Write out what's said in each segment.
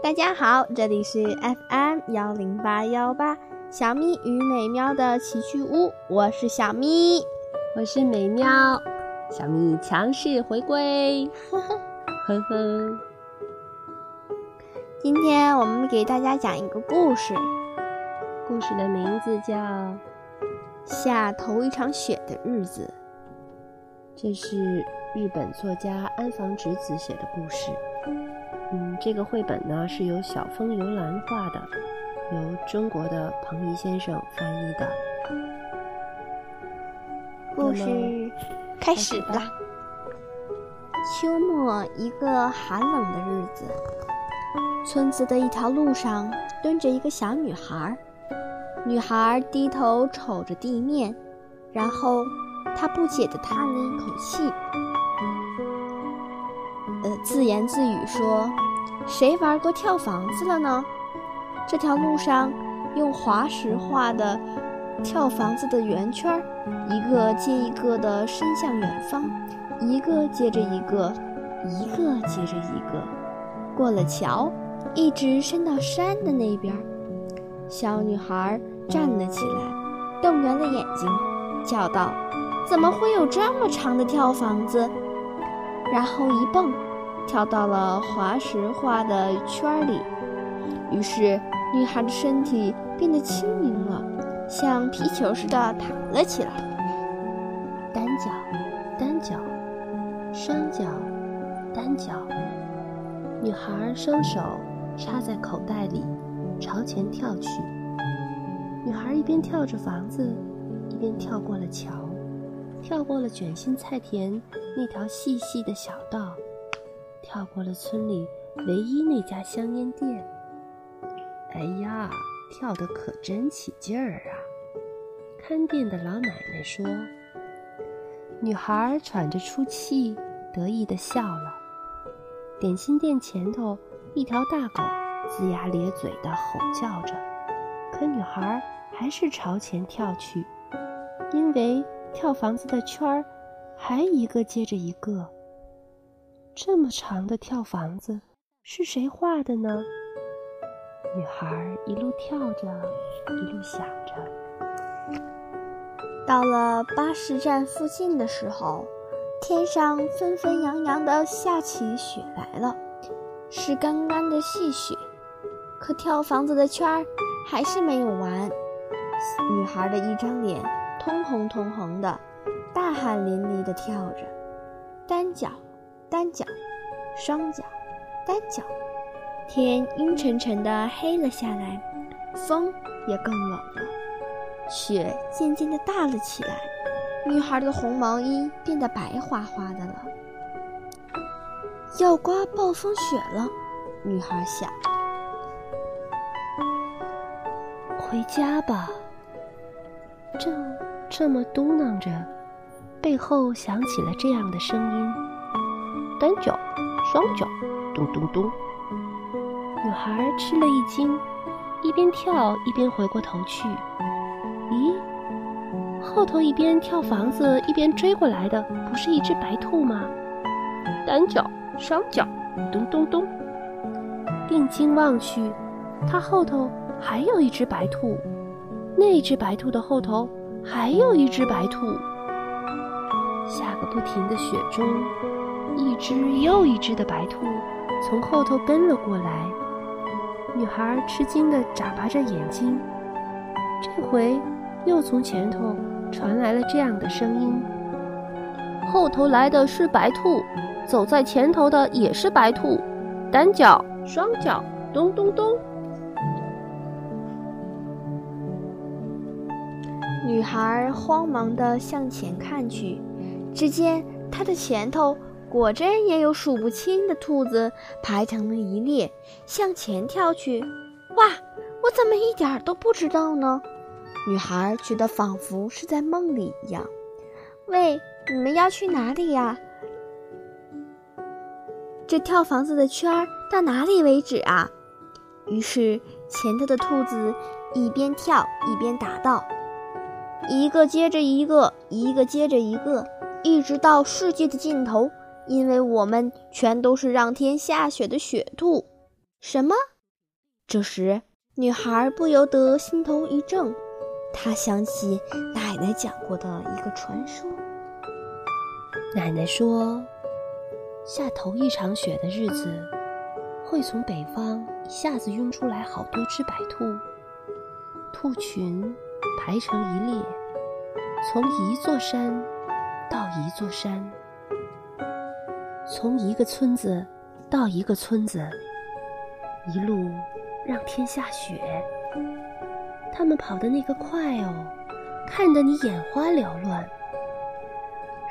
大家好，这里是 FM 幺零八幺八小咪与美妙的奇趣屋，我是小咪，我是美妙，小咪强势回归，呵 呵呵呵。今天我们给大家讲一个故事，故事的名字叫《下头一场雪的日子》，这是日本作家安房直子写的故事。嗯，这个绘本呢是由小风游兰画的，由中国的彭怡先生翻译的。故事开始了。秋末一个寒冷的日子，村子的一条路上蹲着一个小女孩。女孩低头瞅着地面，然后她不解地叹了一口气。自言自语说：“谁玩过跳房子了呢？这条路上用滑石画的跳房子的圆圈，一个接一个的伸向远方，一个接着一个，一个接着一个，过了桥，一直伸到山的那边。”小女孩站了起来，瞪圆了眼睛，叫道：“怎么会有这么长的跳房子？”然后一蹦。跳到了滑石画的圈里，于是女孩的身体变得轻盈了，像皮球似的弹了起来。单脚，单脚，双脚，单脚。女孩双手插在口袋里，朝前跳去。女孩一边跳着房子，一边跳过了桥，跳过了卷心菜田那条细细的小道。跳过了村里唯一那家香烟店。哎呀，跳得可真起劲儿啊！看店的老奶奶说。女孩喘着粗气，得意地笑了。点心店前头，一条大狗龇牙咧嘴地吼叫着，可女孩还是朝前跳去，因为跳房子的圈儿还一个接着一个。这么长的跳房子是谁画的呢？女孩一路跳着，一路想着。到了巴士站附近的时候，天上纷纷扬扬的下起雪来了，是干干的细雪。可跳房子的圈儿还是没有完，女孩的一张脸通红通红的，大汗淋漓的跳着，单脚。单脚，双脚，单脚，天阴沉沉的黑了下来，风也更冷了，雪渐渐的大了起来，女孩的红毛衣变得白花花的了。要刮暴风雪了，女孩想。回家吧。正这么嘟囔着，背后响起了这样的声音。单脚，双脚，咚咚咚！女孩吃了一惊，一边跳一边回过头去。咦，后头一边跳房子一边追过来的，不是一只白兔吗？单脚，双脚，咚咚咚！定睛望去，它后头还有一只白兔，那只白兔的后头还有一只白兔。下个不停的雪中。一只又一只的白兔从后头跟了过来，女孩吃惊的眨巴着眼睛。这回又从前头传来了这样的声音：“后头来的是白兔，走在前头的也是白兔，单脚、双脚，咚咚咚。”女孩慌忙的向前看去，只见她的前头。果真也有数不清的兔子排成了一列，向前跳去。哇，我怎么一点都不知道呢？女孩觉得仿佛是在梦里一样。喂，你们要去哪里呀？这跳房子的圈儿到哪里为止啊？于是前头的兔子一边跳一边答道：“一个接着一个，一个接着一个，一直到世界的尽头。”因为我们全都是让天下雪的雪兔。什么？这时，女孩不由得心头一怔，她想起奶奶讲过的一个传说。奶奶说，下头一场雪的日子，会从北方一下子涌出来好多只白兔，兔群排成一列，从一座山到一座山，从一个村子到一个村子，一路让天下雪。他们跑的那个快哦，看得你眼花缭乱。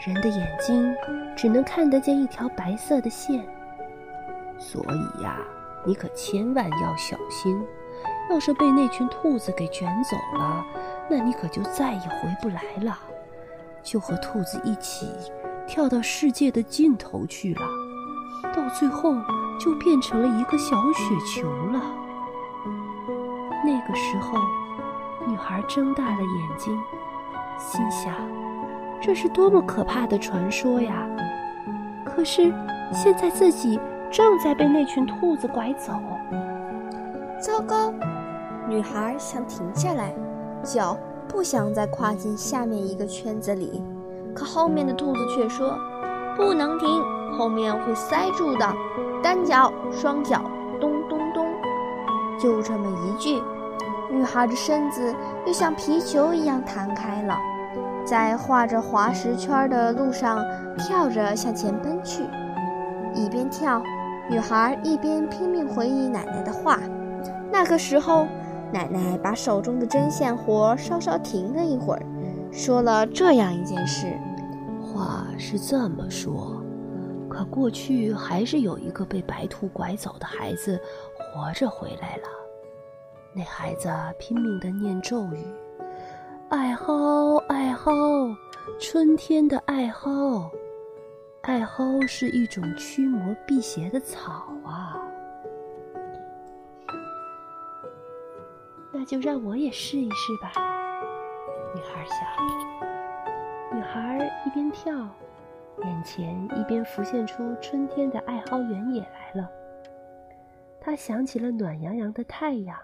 人的眼睛只能看得见一条白色的线，所以呀，你可千万要小心。要是被那群兔子给卷走了，那你可就再也回不来了，就和兔子一起跳到世界的尽头去了，到最后就变成了一个小雪球了。那个时候，女孩睁大了眼睛，心想。这是多么可怕的传说呀！可是现在自己正在被那群兔子拐走。糟糕！女孩想停下来，脚不想再跨进下面一个圈子里，可后面的兔子却说：“不能停，后面会塞住的。单脚、双脚，咚咚咚！”就这么一句，女孩的身子又像皮球一样弹开了。在画着滑石圈的路上跳着向前奔去，一边跳，女孩一边拼命回忆奶奶的话。那个时候，奶奶把手中的针线活稍稍停了一会儿，说了这样一件事：话是这么说，可过去还是有一个被白兔拐走的孩子活着回来了。那孩子拼命的念咒语。艾蒿，艾蒿，春天的艾蒿。艾蒿是一种驱魔辟邪的草啊。那就让我也试一试吧。女孩想。女孩一边跳，眼前一边浮现出春天的艾蒿原野来了。她想起了暖洋洋的太阳，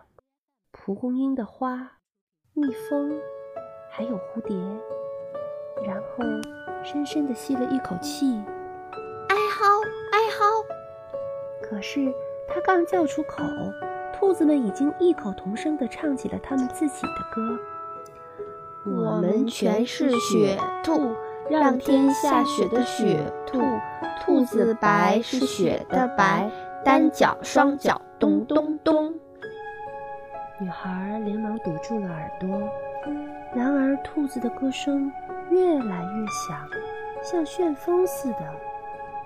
蒲公英的花，蜜蜂。还有蝴蝶，然后深深地吸了一口气，哀蒿，哀蒿。可是她刚叫出口，兔子们已经异口同声地唱起了他们自己的歌。我们全是雪兔，让天下雪的雪兔，兔子白是雪的白，单脚双脚咚咚咚。女孩连忙堵住了耳朵。然而，兔子的歌声越来越响，像旋风似的，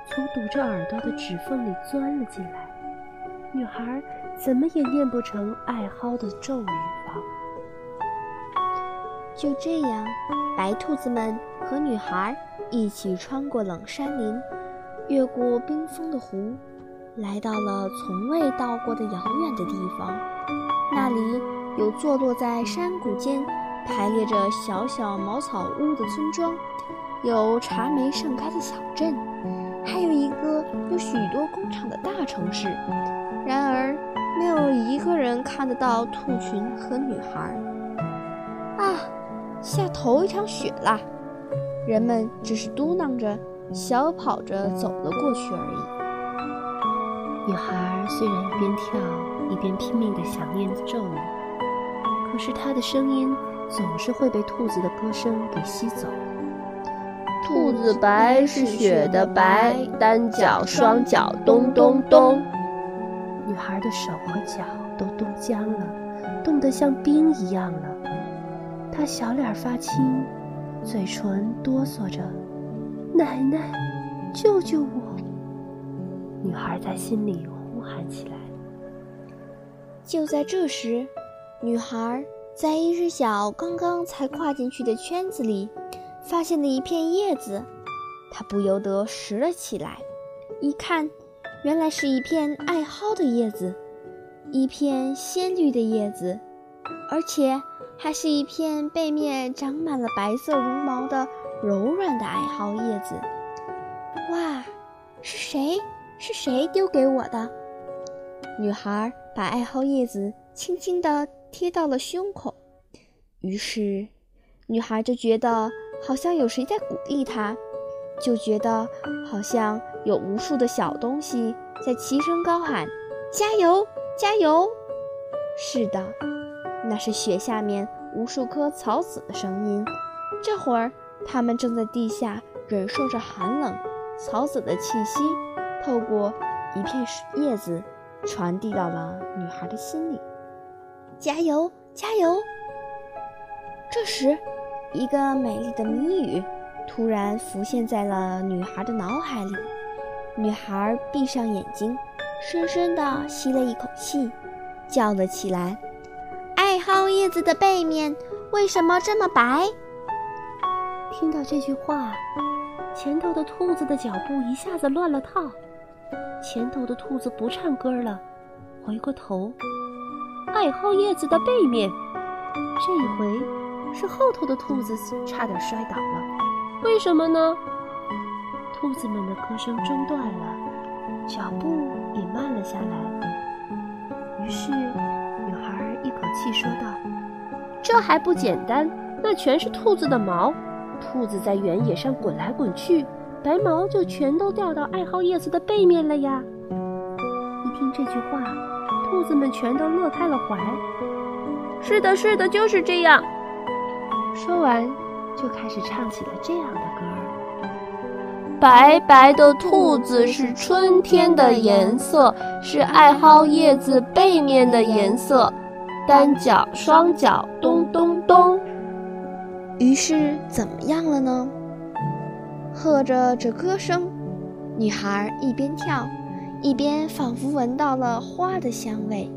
从堵着耳朵的指缝里钻了进来。女孩怎么也念不成艾蒿的咒语了。就这样，白兔子们和女孩一起穿过冷山林，越过冰封的湖，来到了从未到过的遥远的地方。那里有坐落在山谷间。排列着小小茅草屋的村庄，有茶梅盛开的小镇，还有一个有许多工厂的大城市。然而，没有一个人看得到兔群和女孩。啊，下头一场雪啦！人们只是嘟囔着，小跑着走了过去而已。女孩虽然一边跳一边拼命地想念咒语，可是她的声音。总是会被兔子的歌声给吸走。兔子白是雪的白，单脚双脚咚咚咚。女孩的手和脚都冻僵了，冻得像冰一样了。她小脸发青，嘴唇哆嗦着：“奶奶，救救我！”女孩在心里呼喊起来。就在这时，女孩。在一只脚刚刚才跨进去的圈子里，发现了一片叶子，她不由得拾了起来。一看，原来是一片艾蒿的叶子，一片鲜绿的叶子，而且还是一片背面长满了白色绒毛的柔软的艾蒿叶子。哇，是谁？是谁丢给我的？女孩把艾蒿叶子轻轻地贴到了胸口，于是，女孩就觉得好像有谁在鼓励她，就觉得好像有无数的小东西在齐声高喊：“加油，加油！”是的，那是雪下面无数颗草籽的声音。这会儿，它们正在地下忍受着寒冷，草籽的气息透过一片叶子，传递到了女孩的心里。加油，加油！这时，一个美丽的谜语突然浮现在了女孩的脑海里。女孩闭上眼睛，深深地吸了一口气，叫了起来：“叶子的背面为什么这么白？”听到这句话，前头的兔子的脚步一下子乱了套。前头的兔子不唱歌了，回过头，爱好叶子的背面，这一回是后头的兔子差点摔倒了。为什么呢？兔子们的歌声中断了，脚步也慢了下来。于是，女孩一口气说道：“这还不简单？那全是兔子的毛。”兔子在原野上滚来滚去，白毛就全都掉到艾蒿叶子的背面了呀！一听这句话，兔子们全都乐开了怀。是的，是的，就是这样。说完，就开始唱起了这样的歌：白白的兔子是春天的颜色，是艾蒿叶子背面的颜色。单脚、双脚，咚咚咚。于是怎么样了呢？和着这歌声，女孩一边跳，一边仿佛闻到了花的香味，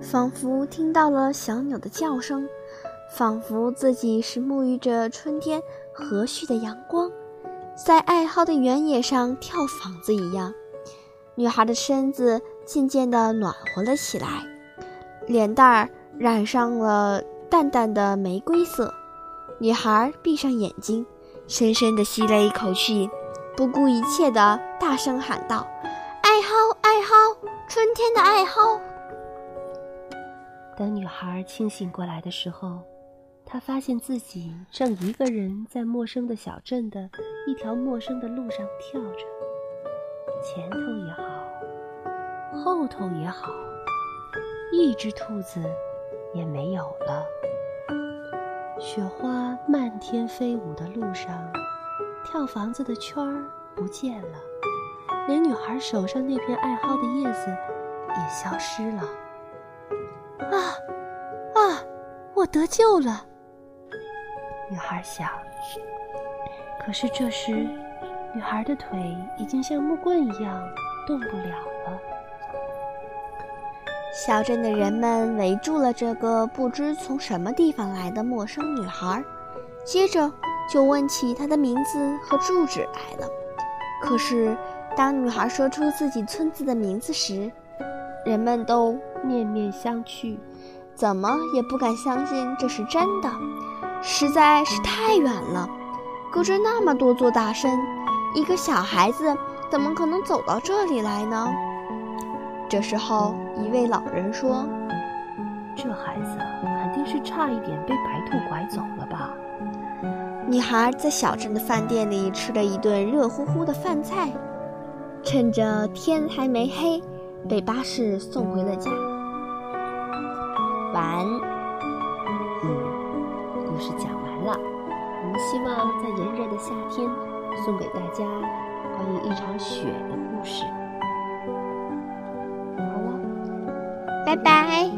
仿佛听到了小鸟的叫声，仿佛自己是沐浴着春天和煦的阳光，在艾蒿的原野上跳房子一样。女孩的身子渐渐地暖和了起来，脸蛋儿染上了淡淡的玫瑰色。女孩闭上眼睛，深深地吸了一口气，不顾一切地大声喊道：“艾蒿，艾蒿，春天的艾蒿！”等女孩清醒过来的时候，她发现自己正一个人在陌生的小镇的一条陌生的路上跳着，前头也好，后头也好，一只兔子也没有了。雪花漫天飞舞的路上，跳房子的圈儿不见了，连女孩手上那片艾蒿的叶子也消失了。啊啊！我得救了！女孩想。可是这时，女孩的腿已经像木棍一样动不了了。小镇的人们围住了这个不知从什么地方来的陌生女孩，接着就问起她的名字和住址来了。可是，当女孩说出自己村子的名字时，人们都面面相觑，怎么也不敢相信这是真的，实在是太远了，隔着那么多座大山，一个小孩子怎么可能走到这里来呢？这时候，一位老人说：“这孩子肯定是差一点被白兔拐走了吧？”女孩在小镇的饭店里吃了一顿热乎乎的饭菜，趁着天还没黑，被巴士送回了家。完。嗯，故事讲完了。我们希望在炎热的夏天，送给大家关于一场雪的故事。拜拜。